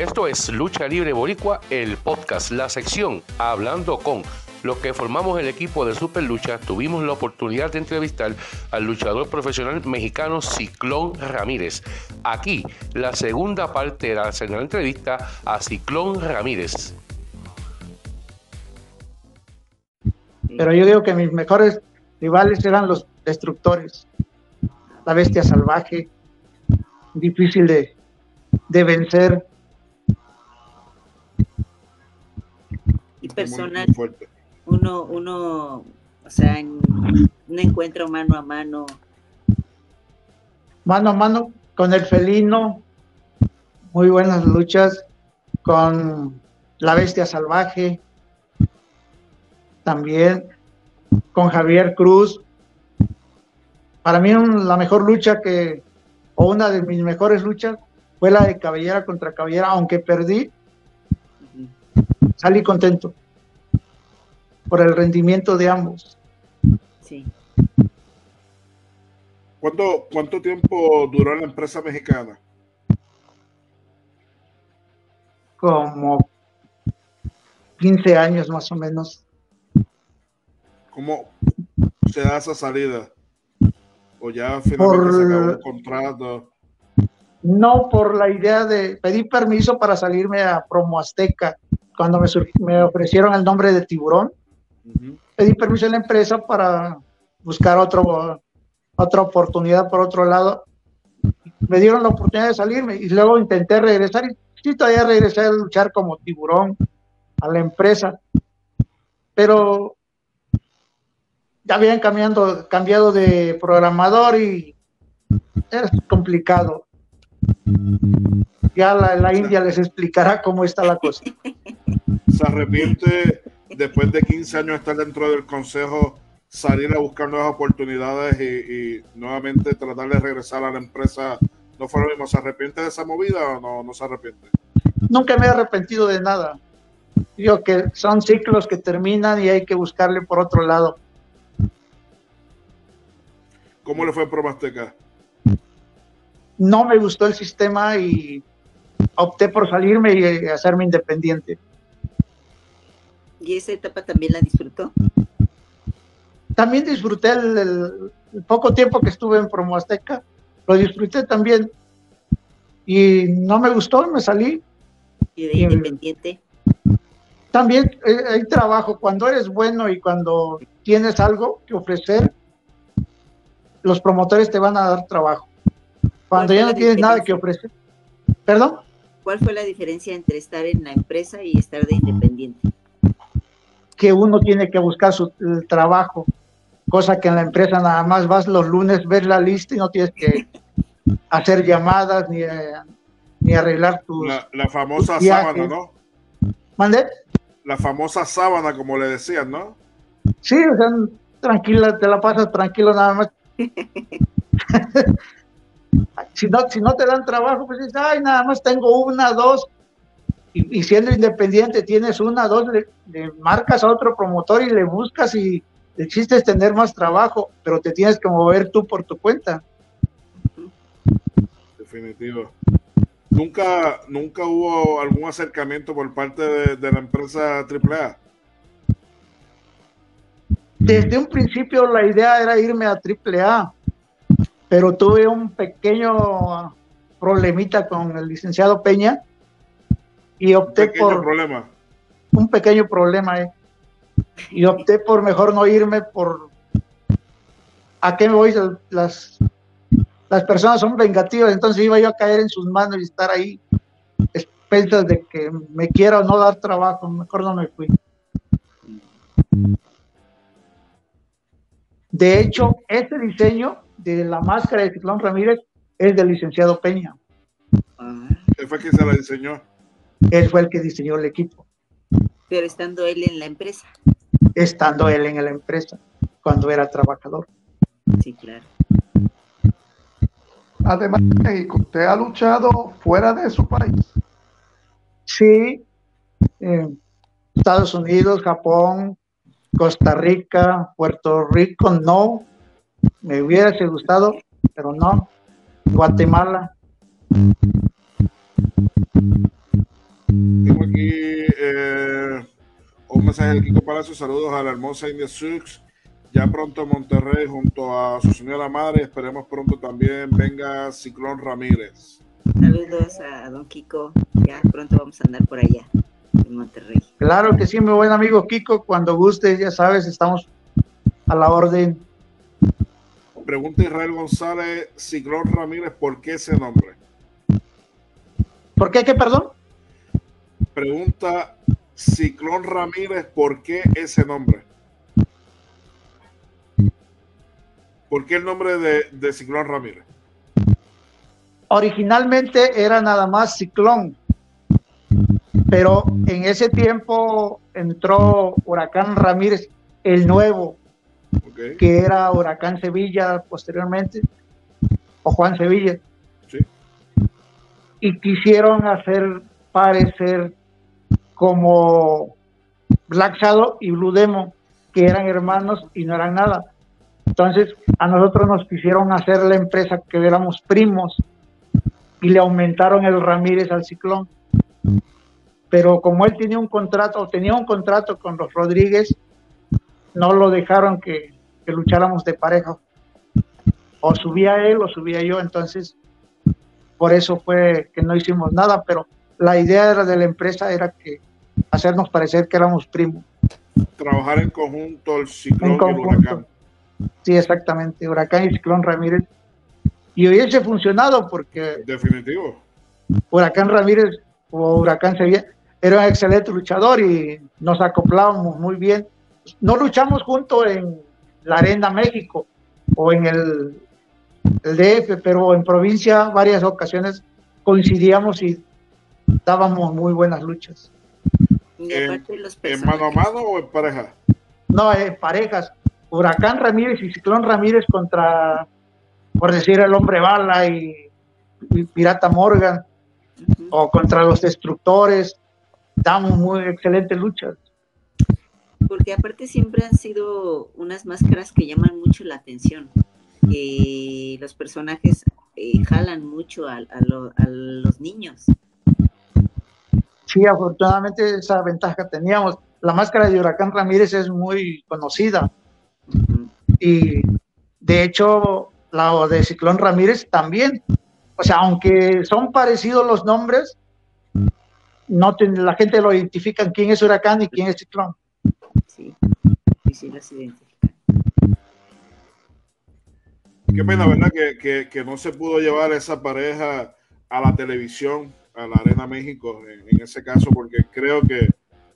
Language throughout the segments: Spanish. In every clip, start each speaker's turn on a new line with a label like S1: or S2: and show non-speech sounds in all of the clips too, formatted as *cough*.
S1: Esto es Lucha Libre Boricua, el podcast, la sección Hablando con. Los que formamos el equipo de Super Lucha tuvimos la oportunidad de entrevistar al luchador profesional mexicano Ciclón Ramírez. Aquí, la segunda parte de la entrevista a Ciclón Ramírez.
S2: Pero yo digo que mis mejores rivales eran los destructores. La bestia salvaje, difícil de vencer.
S3: Personal, uno, uno, o sea, en un encuentro mano a mano.
S2: Mano a mano con el felino, muy buenas luchas, con la bestia salvaje, también con Javier Cruz. Para mí la mejor lucha que, o una de mis mejores luchas, fue la de cabellera contra cabellera, aunque perdí, salí contento por el rendimiento de ambos.
S3: Sí.
S4: ¿Cuánto, ¿Cuánto tiempo duró la empresa mexicana?
S2: Como 15 años más o menos.
S4: ¿Cómo se da esa salida? ¿O ya finalmente se acabó el contrato?
S2: No, por la idea de pedir permiso para salirme a Promo Azteca. Cuando me, me ofrecieron el nombre de Tiburón, pedí permiso a la empresa para buscar otro, otra oportunidad por otro lado. Me dieron la oportunidad de salirme y luego intenté regresar y sí, todavía regresé a luchar como tiburón a la empresa. Pero ya habían cambiando, cambiado de programador y es complicado. Ya la, la, India les explicará cómo está la cosa.
S4: ¿Se arrepiente después de 15 años estar dentro del consejo, salir a buscar nuevas oportunidades y, nuevamente tratar de regresar a la empresa? ¿No fue lo mismo? ¿Se arrepiente de esa movida o no, no se arrepiente?
S2: Nunca me he arrepentido de nada. Digo que son ciclos que terminan y hay que buscarle por otro lado.
S4: ¿Cómo le fue en Promasteca?
S2: No me gustó el sistema y opté por salirme y hacerme independiente.
S3: ¿Y esa etapa también la disfrutó?
S2: También disfruté el, poco tiempo que estuve en Promo Azteca, lo disfruté también. Y no me gustó, me salí.
S3: ¿Y de independiente?
S2: También eh, hay trabajo. Cuando eres bueno y cuando tienes algo que ofrecer, los promotores te van a dar trabajo. Cuando ya no tienes nada que ofrecer. ¿Perdón?
S3: ¿Cuál fue la diferencia entre estar en la empresa y estar de independiente?
S2: Que uno tiene que buscar su trabajo, cosa que en la empresa nada más vas los lunes, ver la lista y no tienes que *laughs* hacer llamadas ni, eh, ni arreglar tus.
S4: La, famosa sábana, ¿no?
S2: ¿Mande?
S4: La famosa sábana, como le decían, ¿no?
S2: Sí, o sea, tranquila, te la pasas tranquilo nada más *laughs* si, no, si no te dan trabajo, pues dices, ay, nada más tengo una, dos. Y, siendo independiente, tienes una, dos, le, marcas a otro promotor y le buscas y el chiste es tener más trabajo, pero te tienes que mover tú por tu cuenta.
S4: Definitivo. Nunca, nunca hubo algún acercamiento por parte de, de la empresa AAA.
S2: Desde un principio la idea era irme a AAA, pero tuve un pequeño problemita con el licenciado Peña y opté por
S4: problema.
S2: un pequeño problema eh, y opté por mejor no irme por a qué me voy las las personas son vengativas entonces iba yo a caer en sus manos y estar ahí expensas de que me quiera o no dar trabajo mejor no me fui De hecho, este diseño de la máscara de Ciclón Ramírez es del licenciado Peña.
S4: Él fue quien se la diseñó.
S2: Él fue el que diseñó el equipo.
S3: Pero estando él en la empresa.
S2: Estando él en la empresa, cuando era trabajador.
S3: Sí, claro.
S5: Además, México, ¿usted ha luchado fuera de su país?
S2: Sí, Estados Unidos, Japón, Costa Rica, Puerto Rico, no. Me hubiera gustado, pero no. Guatemala.
S4: Tengo aquí eh, un mensaje del Kiko Palacio. Saludos a la hermosa India Sux. Ya pronto Monterrey junto a su señora madre. Esperemos pronto también venga Ciclón Ramírez.
S3: Saludos a don Kiko. Ya pronto vamos a andar por allá en Monterrey.
S2: Claro que sí, mi buen amigo Kiko. Cuando guste, ya sabes, estamos a la orden.
S4: Pregunta Israel González, Ciclón Ramírez, ¿por qué ese nombre?
S2: ¿Por qué qué, perdón?
S4: Pregunta Ciclón Ramírez, ¿por qué ese nombre? ¿Por qué el nombre de, de Ciclón Ramírez?
S2: Originalmente era nada más Ciclón, pero en ese tiempo entró Huracán Ramírez, el nuevo, que era Huracán Sevilla posteriormente, o Juan Sevilla. Y quisieron hacer parecer como Black Shadow y Blue Demon, que eran hermanos y no eran nada. Entonces, a nosotros nos quisieron hacer la empresa que éramos primos y le aumentaron el Ramírez al ciclón. Pero como él tenía un contrato, o tenía un contrato con los Rodríguez, no lo dejaron que, que lucháramos de pareja. O subía él o subía yo, entonces por eso fue que no hicimos nada, pero la idea de la empresa era que hacernos parecer que éramos primos.
S4: Trabajar en conjunto el ciclón y el huracán.
S2: Sí, exactamente, huracán y ciclón Ramírez. Y hubiese funcionado porque...
S4: Definitivo.
S2: Huracán Ramírez o Huracán Sevilla era un excelente luchador y nos acoplábamos muy bien. No luchamos juntos en la Arena México o en el, el DF, pero en provincia varias ocasiones coincidíamos y dábamos muy buenas luchas.
S4: ¿En, ¿En, mano a mano o en pareja?
S2: No, en parejas. Huracán Ramírez y Ciclón Ramírez contra, por decir, el hombre bala y, Pirata Morgan, o contra los destructores. Damos muy excelentes luchas.
S3: Porque aparte siempre han sido unas máscaras que llaman mucho la atención. Eh, los personajes eh, jalan mucho a, a los niños
S2: sí, afortunadamente esa ventaja teníamos. La máscara de Huracán Ramírez es muy conocida. Y de hecho, la de Ciclón Ramírez también. O sea, aunque son parecidos los nombres, no la gente lo identifica quién es Huracán y quién es Ciclón. Sí, sí, las identifican.
S4: Qué pena, ¿verdad? Que, que no se pudo llevar esa pareja a la televisión a la Arena México en, ese caso, porque creo que,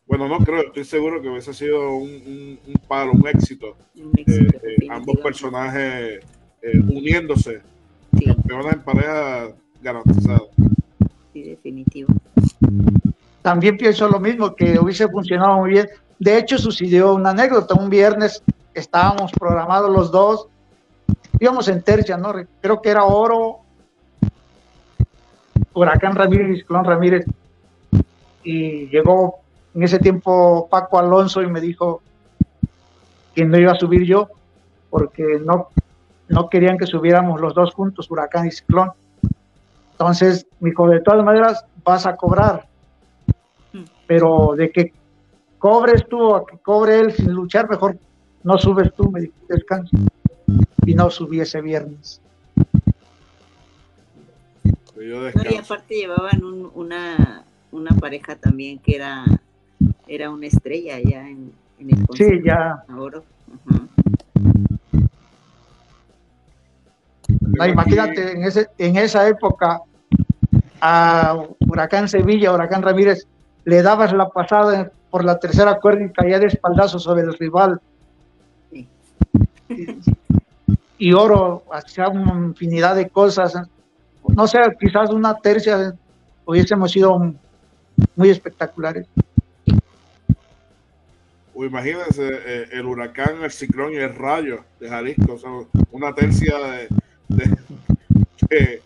S4: bueno, no creo, estoy seguro que hubiese sido un, un, palo, un éxito. Eh, eh, ambos personajes eh, uniéndose, campeones en pareja garantizadas.
S3: Sí, definitivo.
S2: También pienso lo mismo, que hubiese funcionado muy bien. De hecho, sucedió una anécdota. Un viernes estábamos programados los dos, íbamos en tercia, ¿no? Creo que era oro Huracán Ramírez y Ramírez. Y llegó en ese tiempo Paco Alonso y me dijo que no iba a subir yo porque no, no querían que subiéramos los dos juntos, Huracán y Ciclón. Entonces me dijo, de todas maneras vas a cobrar, pero de que cobres tú a que cobre él sin luchar, mejor no subes tú, me dijo, descansa. Y no subí ese viernes
S3: y aparte llevaban una, una pareja también que era, era una estrella ya en, el
S2: Sí, ya.
S3: Oro.
S2: imagínate, en, ese, en esa época a Huracán Sevilla, Huracán Ramírez, le dabas la pasada por la tercera cuerda y caía de espaldazo sobre el rival. Y, Oro hacía una infinidad de cosas no sé, quizás una tercia hubiésemos sido muy espectaculares.
S4: O imagínense eh, el huracán, el ciclón y el rayo de Jalisco, una tercia de,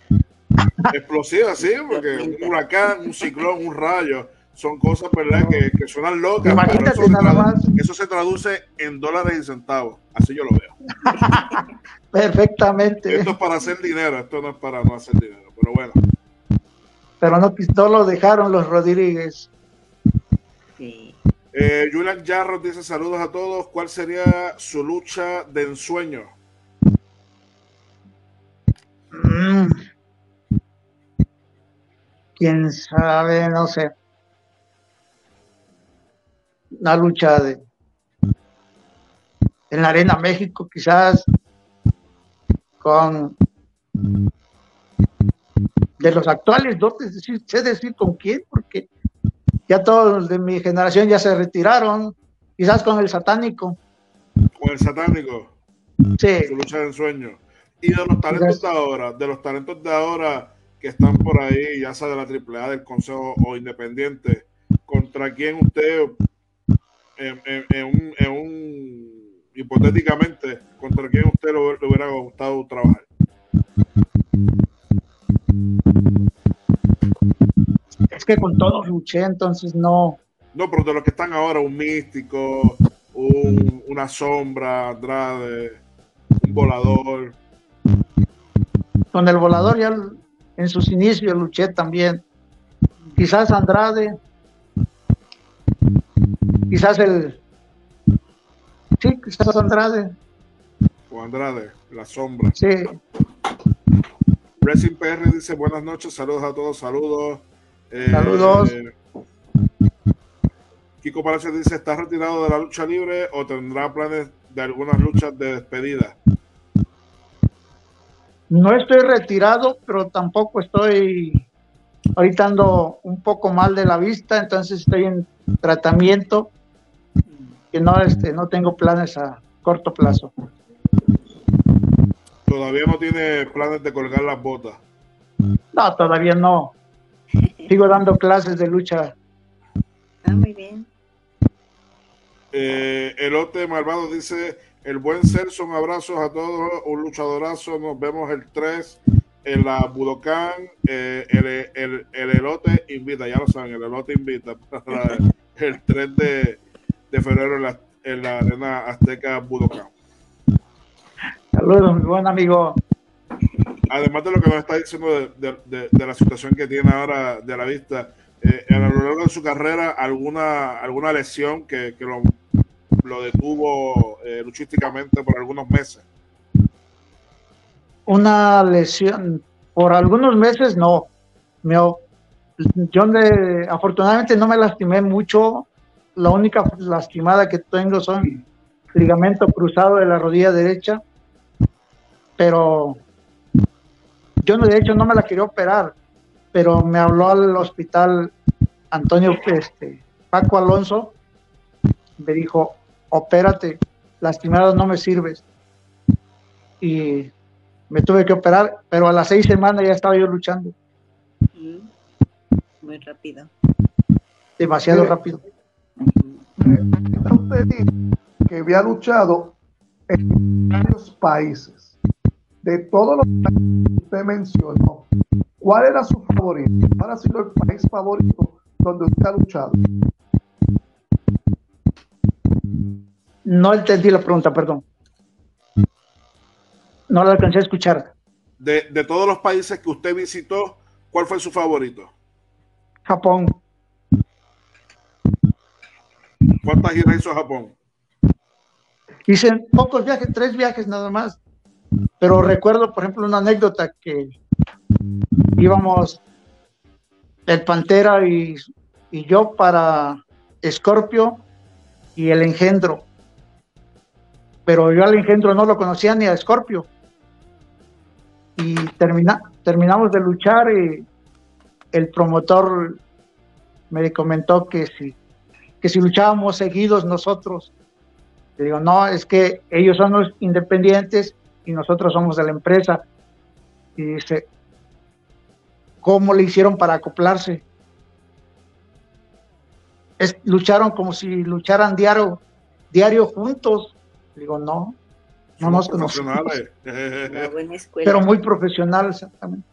S4: explosiva, sí, porque un huracán, un ciclón, un rayo, son cosas ¿verdad? Que, que suenan locas. eso, nada más. eso se traduce en dólares y centavos, así yo lo veo. *laughs*
S2: Perfectamente.
S4: Esto es para hacer dinero, esto no es para no hacer dinero, pero bueno.
S2: Pero no, lo dejaron los Rodríguez.
S4: Sí. Eh, Julian Jarro dice saludos a todos. ¿Cuál sería su lucha de ensueño?
S2: Mm. Quién sabe, no sé. Una lucha de en la Arena México, quizás con de los actuales, no sé decir con quién, porque ya todos de mi generación ya se retiraron, quizás con el satánico.
S4: Con el satánico.
S2: Sí.
S4: Su lucha de ensueño. Y de los talentos de ahora, de los talentos de ahora que están por ahí, ya sea de la AAA, del Consejo o Independiente, ¿contra quién usted, en, un, en un, hipotéticamente, contra quién usted le hubiera gustado trabajar?
S2: Es que con todos luché, entonces no.
S4: No, pero de los que están ahora, un místico, un, una sombra, Andrade, un volador.
S2: Con el volador ya en sus inicios luché también. Quizás Andrade, quizás el. Sí, quizás Andrade.
S4: O Andrade, la sombra.
S2: Sí.
S4: Racing PR dice buenas noches, saludos a todos, saludos.
S2: Eh, saludos.
S4: Kiko Palacios dice, ¿está retirado de la lucha libre o tendrá planes de algunas luchas de despedida?
S2: No estoy retirado, pero tampoco estoy ahorita ando un poco mal de la vista, entonces estoy en tratamiento que no este no tengo planes a corto plazo.
S4: Todavía no tiene planes de colgar las botas.
S2: No, todavía no. Sigo dando clases de lucha.
S3: Ah, muy bien.
S4: Eh, Elote Malvado dice, el buen Celso, un abrazo a todos, un luchadorazo, nos vemos el 3 en la Budokan, eh, el, el, Elote invita, ya lo saben, el Elote invita para el 3 de, febrero en la, en la Arena Azteca Budokan.
S2: Saludos, mi buen amigo.
S4: Además de lo que nos está diciendo de, la situación que tiene ahora de la vista, eh, a lo largo de su carrera, alguna, alguna lesión que, lo, lo, detuvo eh, luchísticamente por algunos meses.
S2: Una lesión, por algunos meses no. Me, yo afortunadamente no me lastimé mucho. La única lastimada que tengo son ligamento cruzado de la rodilla derecha pero yo no, de hecho no me la quería operar, pero me habló al hospital Antonio este, Paco Alonso, me dijo, opérate, lastimado no me sirves. Y me tuve que operar, pero a las seis semanas ya estaba yo luchando.
S3: Mm. Muy rápido.
S2: Demasiado rápido.
S5: Que había luchado en varios países de todos los que usted mencionó, ¿cuál era su favorito? ¿Cuál ha sido el país favorito donde usted ha luchado?
S2: No entendí la pregunta, perdón. No la alcancé a escuchar.
S4: De, de todos los países que usted visitó, ¿cuál fue su favorito?
S2: Japón.
S4: ¿Cuántas giras hizo a Japón?
S2: Hice pocos viajes, tres viajes nada más. Pero recuerdo, por ejemplo, una anécdota que íbamos el Pantera y, yo para Escorpio y el engendro. Pero yo al engendro no lo conocía ni a Escorpio. Y termina, terminamos de luchar y el promotor me comentó que si, que si luchábamos seguidos nosotros, le digo, no, es que ellos son los independientes y nosotros somos de la empresa. Y dice, ¿cómo le hicieron para acoplarse? Es, lucharon como si lucharan diario, diario juntos. Digo, no, no nos conocemos. *laughs* Pero muy profesional, exactamente.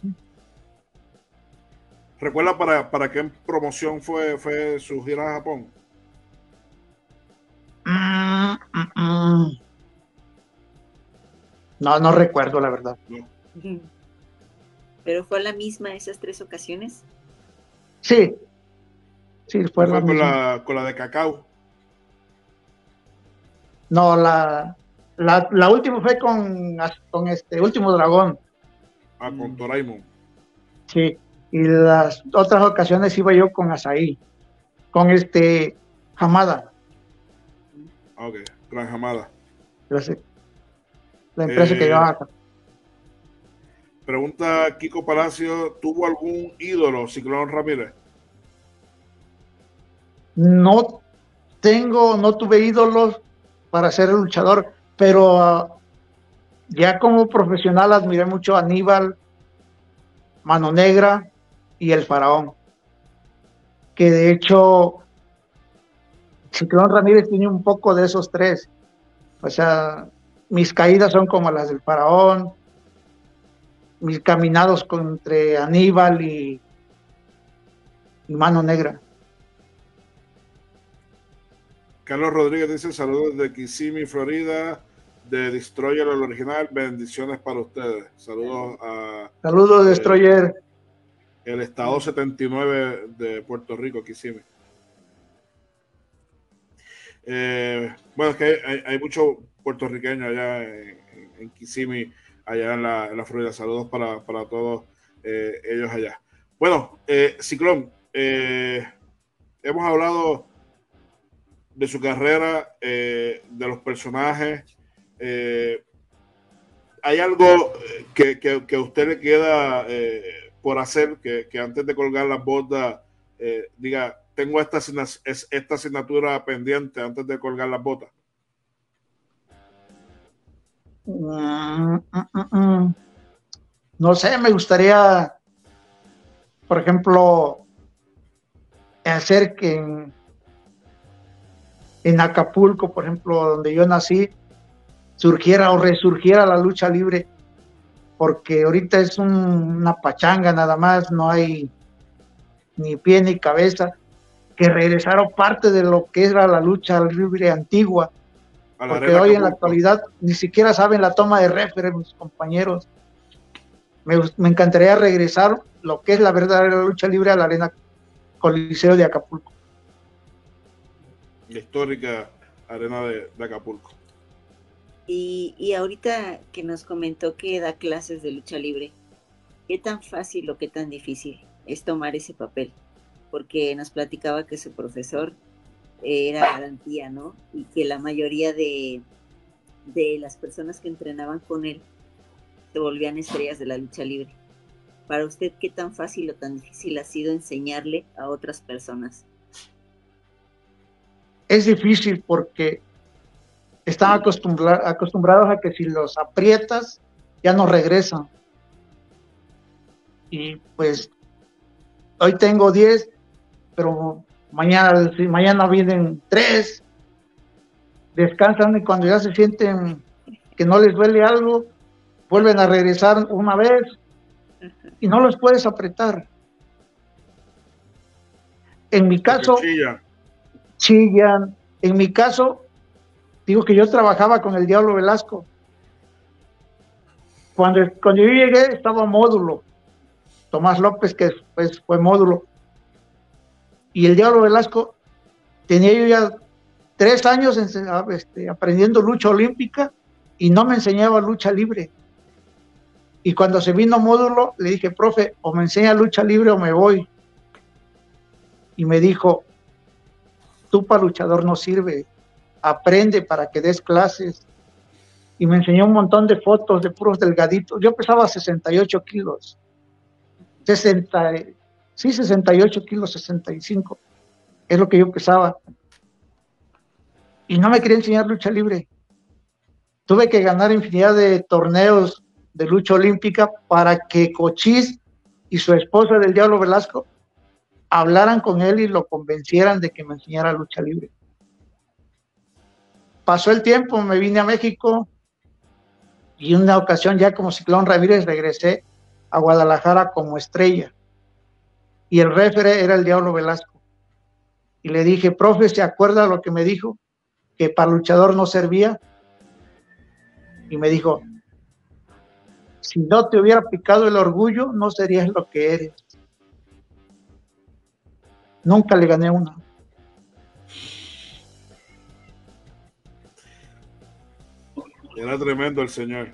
S4: ¿Recuerda para, para qué promoción fue, fue su gira a Japón?
S2: Mm, mm, mm. No, no recuerdo la verdad.
S3: ¿Pero fue la misma esas tres ocasiones?
S2: Sí. Sí,
S4: fue, la con, la, con la de cacao.
S2: No, la, la, última fue con, con este último dragón.
S4: Ah, con Toraimon.
S2: Sí, y las otras ocasiones iba yo con Asaí, con este Hamada.
S4: Ok, Gran Hamada.
S2: La empresa que llevaba acá.
S4: Pregunta Kiko Palacio, ¿tuvo algún ídolo Ciclón Ramírez?
S2: No tengo, no tuve ídolos para ser luchador, pero ah, ya como profesional admiré mucho a Aníbal, Mano Negra y El Faraón, que de hecho Ciclón Ramírez tiene un poco de esos tres. O sea, mis caídas son como las del Faraón, mis caminados contra Aníbal y, Mano Negra.
S4: Carlos Rodríguez dice saludos de Kissimmee, Florida, de Destroyer el original, bendiciones para ustedes. Saludos a...
S2: Saludos, Destroyer.
S4: El estado 79 de Puerto Rico, Kissimmee. Eh, bueno, es que hay, hay mucho puertorriqueño allá en, en Kissimmee allá en la, Florida. Saludos para, todos eh, ellos allá. Bueno, eh, Ciclón, hemos hablado de su carrera, de los personajes. ¿Hay algo que, que, a usted le queda por hacer que, antes de colgar las botas diga, tengo esta, esta asignatura pendiente antes de colgar las botas?
S2: Mm, mm, mm, no sé, me gustaría, por ejemplo, hacer que en, Acapulco, por ejemplo, donde yo nací, surgiera o resurgiera la lucha libre, porque ahorita es una pachanga nada más, no hay ni pie ni cabeza, que regresaron parte de lo que era la lucha libre antigua, porque hoy en la actualidad ni siquiera saben la toma de referee mis compañeros. Me, encantaría regresar lo que es la verdadera lucha libre a la arena Coliseo de Acapulco.
S4: La histórica arena de, Acapulco.
S3: Y, y, ahorita que nos comentó que da clases de lucha libre, ¿qué tan fácil o qué tan difícil es tomar ese papel? Porque nos platicaba que su profesor era garantía, ¿no? Y que la mayoría de, de las personas que entrenaban con él se volvían estrellas de la lucha libre. Para usted, ¿qué tan fácil o tan difícil ha sido enseñarle a otras personas?
S2: Es difícil porque están acostumbrados a que si los aprietas, ya no regresan. Y pues hoy tengo 10, pero mañana, mañana vienen tres, descansan y cuando ya se sienten que no les duele algo, vuelven a regresar una vez y no los puedes apretar. En mi caso, chillan. En mi caso, digo que yo trabajaba con el Diablo Velasco. Cuando, cuando yo llegué estaba módulo. Tomás López, que después fue módulo y el Diablo Velasco tenía yo ya tres años este, aprendiendo lucha olímpica y no me enseñaba lucha libre. Y cuando se vino módulo, le dije, profe, o me enseña lucha libre o me voy. Y me dijo, tú para luchador no sirve, aprende para que des clases. Y me enseñó un montón de fotos de puros delgaditos. Yo pesaba 68 kilos. 60, Sí, 68 kilos, 65. Es lo que yo pesaba. Y no me quería enseñar lucha libre. Tuve que ganar infinidad de torneos de lucha olímpica para que Cochís y su esposa del Diablo Velasco hablaran con él y lo convencieran de que me enseñara lucha libre. Pasó el tiempo, me vine a México y una ocasión ya como Ciclón Ramírez regresé a Guadalajara como estrella y el refere era el Diablo Velasco. Y le dije, profe, ¿se acuerda lo que me dijo? Que para luchador no servía. Y me dijo, si no te hubiera picado el orgullo, no serías lo que eres. Nunca le gané una.
S4: Era tremendo el señor.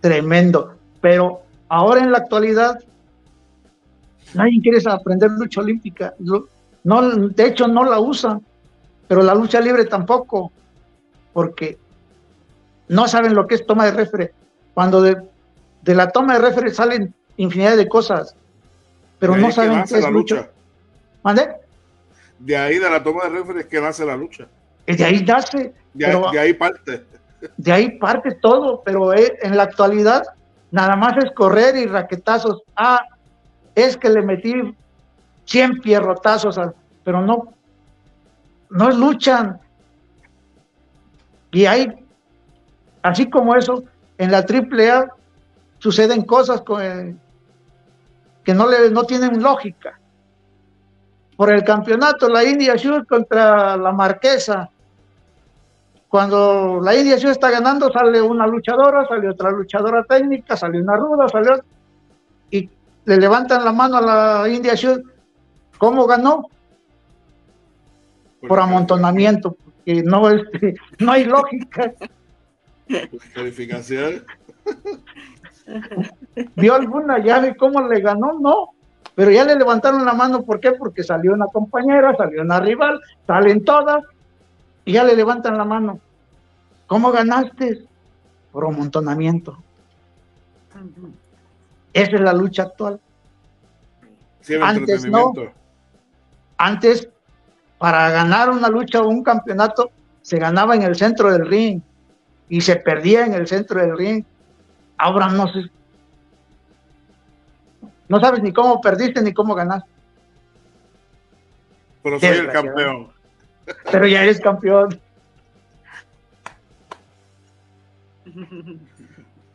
S2: Tremendo. Pero ahora en la actualidad, nadie quiere aprender lucha olímpica. No, de hecho, no la usan, pero la lucha libre tampoco, porque no saben lo que es toma de refere. Cuando de, la toma de refere salen infinidad de cosas, pero no saben qué es la lucha.
S4: ¿Mande? De ahí de la toma de refere es que nace la lucha.
S2: De ahí nace.
S4: De, ahí parte. *laughs*
S2: De ahí parte todo, pero eh, en la actualidad nada más es correr y raquetazos. Ah, es que le metí 100 pierrotazos, pero no, no luchan. Y hay, así como eso, en la AAA suceden cosas que no, le, no tienen lógica. Por el campeonato, la India Shoot contra la Marquesa, cuando la India está ganando, sale una luchadora, sale otra luchadora técnica, sale una ruda, sale y le levantan la mano a la India Shield. ¿Cómo ganó? Por amontonamiento, porque no, este, *laughs* no hay lógica.
S4: Calificación. *laughs*
S2: ¿Vio alguna llave cómo le ganó? No. Pero ya le levantaron la mano, ¿por qué? Porque salió una compañera, salió una rival, salen todas, y ya le levantan la mano. ¿Cómo ganaste? Por amontonamiento. Esa es la lucha actual. antes no. Antes, para ganar una lucha o un campeonato, se ganaba en el centro del ring y se perdía en el centro del ring. Ahora no sé. No sabes ni cómo perdiste ni cómo ganaste.
S4: Pero soy el campeón.
S2: Pero ya eres campeón.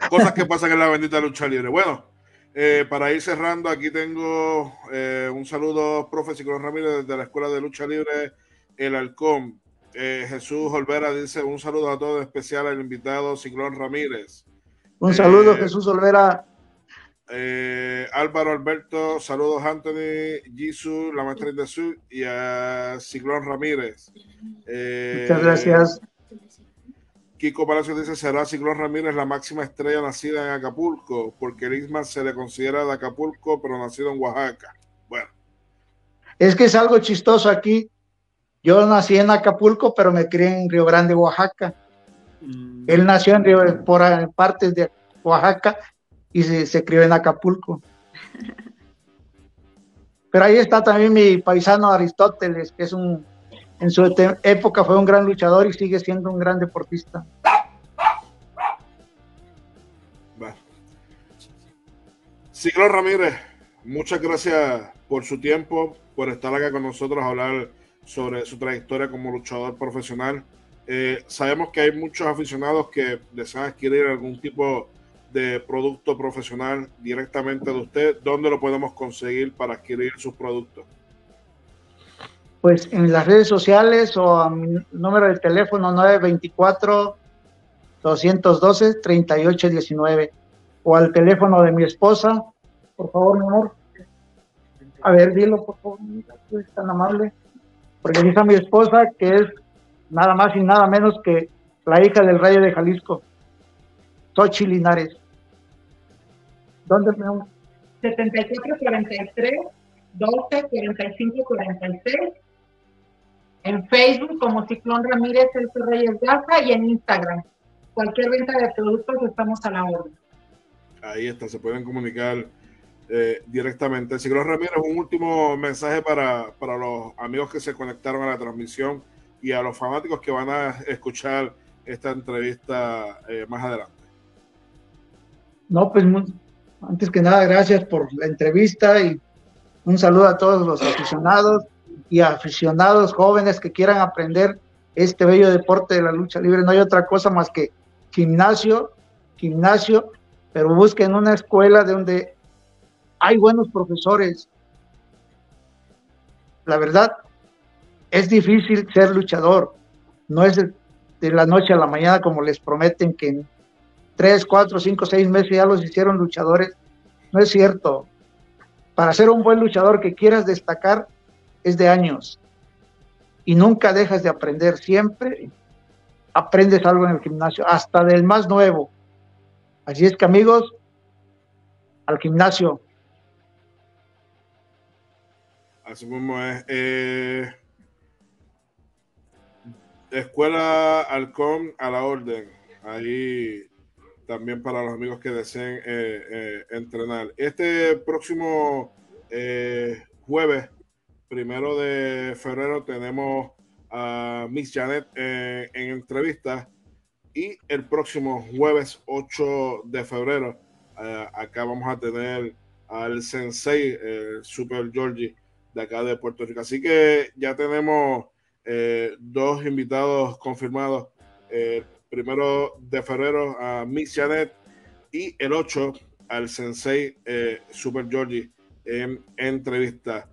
S4: Cosas que pasan en la bendita lucha libre. Bueno, eh, para ir cerrando, aquí tengo eh, un saludo, profe Ciclón Ramírez, de la Escuela de Lucha Libre El Halcón. Eh, Jesús Olvera dice un saludo a todos, especial al invitado Ciclón Ramírez.
S2: Un saludo, Jesús Olvera.
S4: Álvaro Alberto, saludos Anthony, Jesús, la maestra de Sur y a Ciclón Ramírez.
S2: Muchas gracias.
S4: Kiko Palacio dice, ¿será Ciclón Ramírez la máxima estrella nacida en Acapulco? Porque el se le considera de Acapulco, pero nacido en Oaxaca. Bueno.
S2: Es que es algo chistoso aquí. Yo nací en Acapulco, pero me crié en Río Grande, Oaxaca. Mm. Él nació en Río, por partes de Oaxaca y se, se crió en Acapulco. *laughs* Pero ahí está también mi paisano Aristóteles, que es un en su época fue un gran luchador y sigue siendo un gran deportista.
S4: Ciclo Ramírez, muchas gracias por su tiempo, por estar acá con nosotros a hablar sobre su trayectoria como luchador profesional. Eh, sabemos que hay muchos aficionados que desean adquirir algún tipo de producto profesional directamente de usted. ¿Dónde lo podemos conseguir para adquirir sus productos?
S2: Pues en las redes sociales o a mi número de teléfono 924 212 3819 o al teléfono de mi esposa, por favor, mi amor. A ver, dilo, por favor, tan amable. Porque aquí está mi esposa, que es nada más y nada menos que la hija del rey de Jalisco, Sochi Linares. ¿Dónde me
S6: 7443 12 45 46 en Facebook como Ciclón Ramírez El Reyes Gaza y en Instagram. Cualquier venta de productos estamos a la orden.
S4: Ahí está, se pueden comunicar eh, directamente. Ciclón Ramírez, un último mensaje para, los amigos que se conectaron a la transmisión y a los fanáticos que van a escuchar esta entrevista eh, más adelante.
S2: No, pues antes que nada, gracias por la entrevista y un saludo a todos los aficionados y aficionados jóvenes que quieran aprender este bello deporte de la lucha libre. No hay otra cosa más que gimnasio, gimnasio, pero busquen una escuela donde hay buenos profesores. La verdad, es difícil ser luchador. No es de, la noche a la mañana como les prometen que en tres, cuatro, cinco, seis meses ya los hicieron luchadores. No es cierto. Para ser un buen luchador que quieras destacar, es de años y nunca dejas de aprender siempre aprendes algo en el gimnasio, hasta del más nuevo. Así es que amigos, al gimnasio.
S4: Así mismo es. Eh, Escuela Halcón a la orden. Ahí también para los amigos que deseen eh, eh, entrenar. Este próximo jueves, primero de febrero, tenemos a Miss Janet en entrevista. Y el próximo jueves 8 de febrero, acá vamos a tener al Sensei, el Super Georgie, de acá de Puerto Rico. Así que ya tenemos eh, dos invitados confirmados. El primero de febrero a Miss Janet y el 8 al Sensei eh, Super Georgie en entrevista.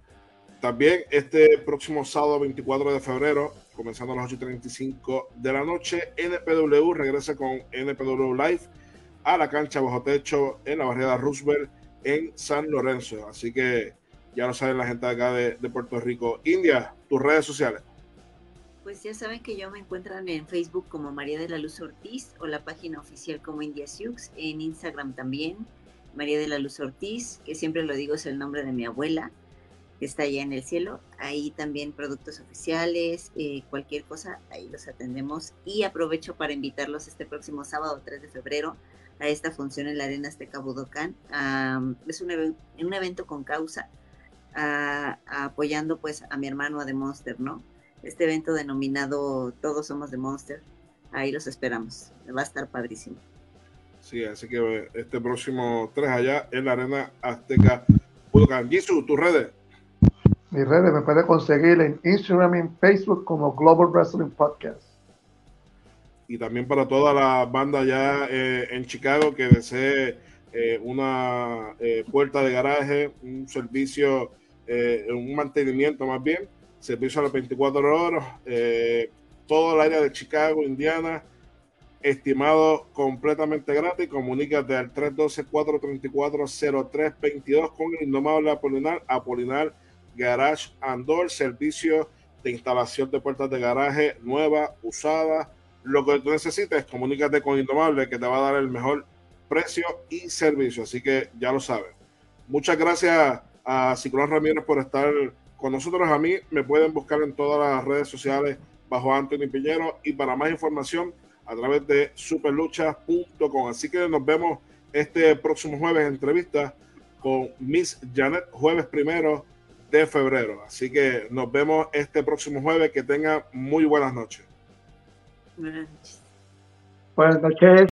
S4: También este próximo sábado 24 de febrero, comenzando a las 8.35 de la noche, NPW regresa con NPW Live a la cancha bajo techo en la barriada Roosevelt en San Lorenzo. Así que ya lo saben la gente acá de, Puerto Rico. India, tus redes sociales.
S3: Pues ya saben que yo me encuentran en Facebook como María de la Luz Ortiz o la página oficial como India Sioux, en Instagram también, María de la Luz Ortiz, que siempre lo digo es el nombre de mi abuela, que está allá en el cielo. Ahí también productos oficiales, eh, cualquier cosa, ahí los atendemos. Y aprovecho para invitarlos este próximo sábado 3 de febrero a esta función en la Arena Azteca Budokán. es un, evento con causa apoyando pues a mi hermano a The Monster, ¿no? Este evento denominado Todos Somos The Monster, ahí los esperamos, va a estar padrísimo.
S4: Sí, así que este próximo 3 allá en la Arena Azteca Budokan. Gisu, tus redes.
S5: Mis redes me puede conseguir en Instagram y en Facebook como Global Wrestling Podcast.
S4: Y también para toda la banda allá eh, en Chicago que desee eh, una eh, puerta de garaje, un servicio un mantenimiento más bien, servicio a las 24 horas, todo el área de Chicago, Indiana, estimado completamente gratis. Comunícate al 312-434-0322 con el indomable Apolinar, Apolinar Garage Andor, servicio de instalación de puertas de garaje nueva, usada. Lo que tú necesites, comunícate con Indomable que te va a dar el mejor precio y servicio. Así que ya lo sabes. Muchas gracias a Ciclón Ramírez por estar con nosotros. A mí me pueden buscar en todas las redes sociales bajo Anthony Piñero y para más información a través de superlucha.com. Así que nos vemos este próximo jueves en entrevista con Miss Janet, jueves primero de febrero. Así que nos vemos este próximo jueves. Que tenga muy buenas noches.
S3: Buenas noches.
S2: Buenas noches.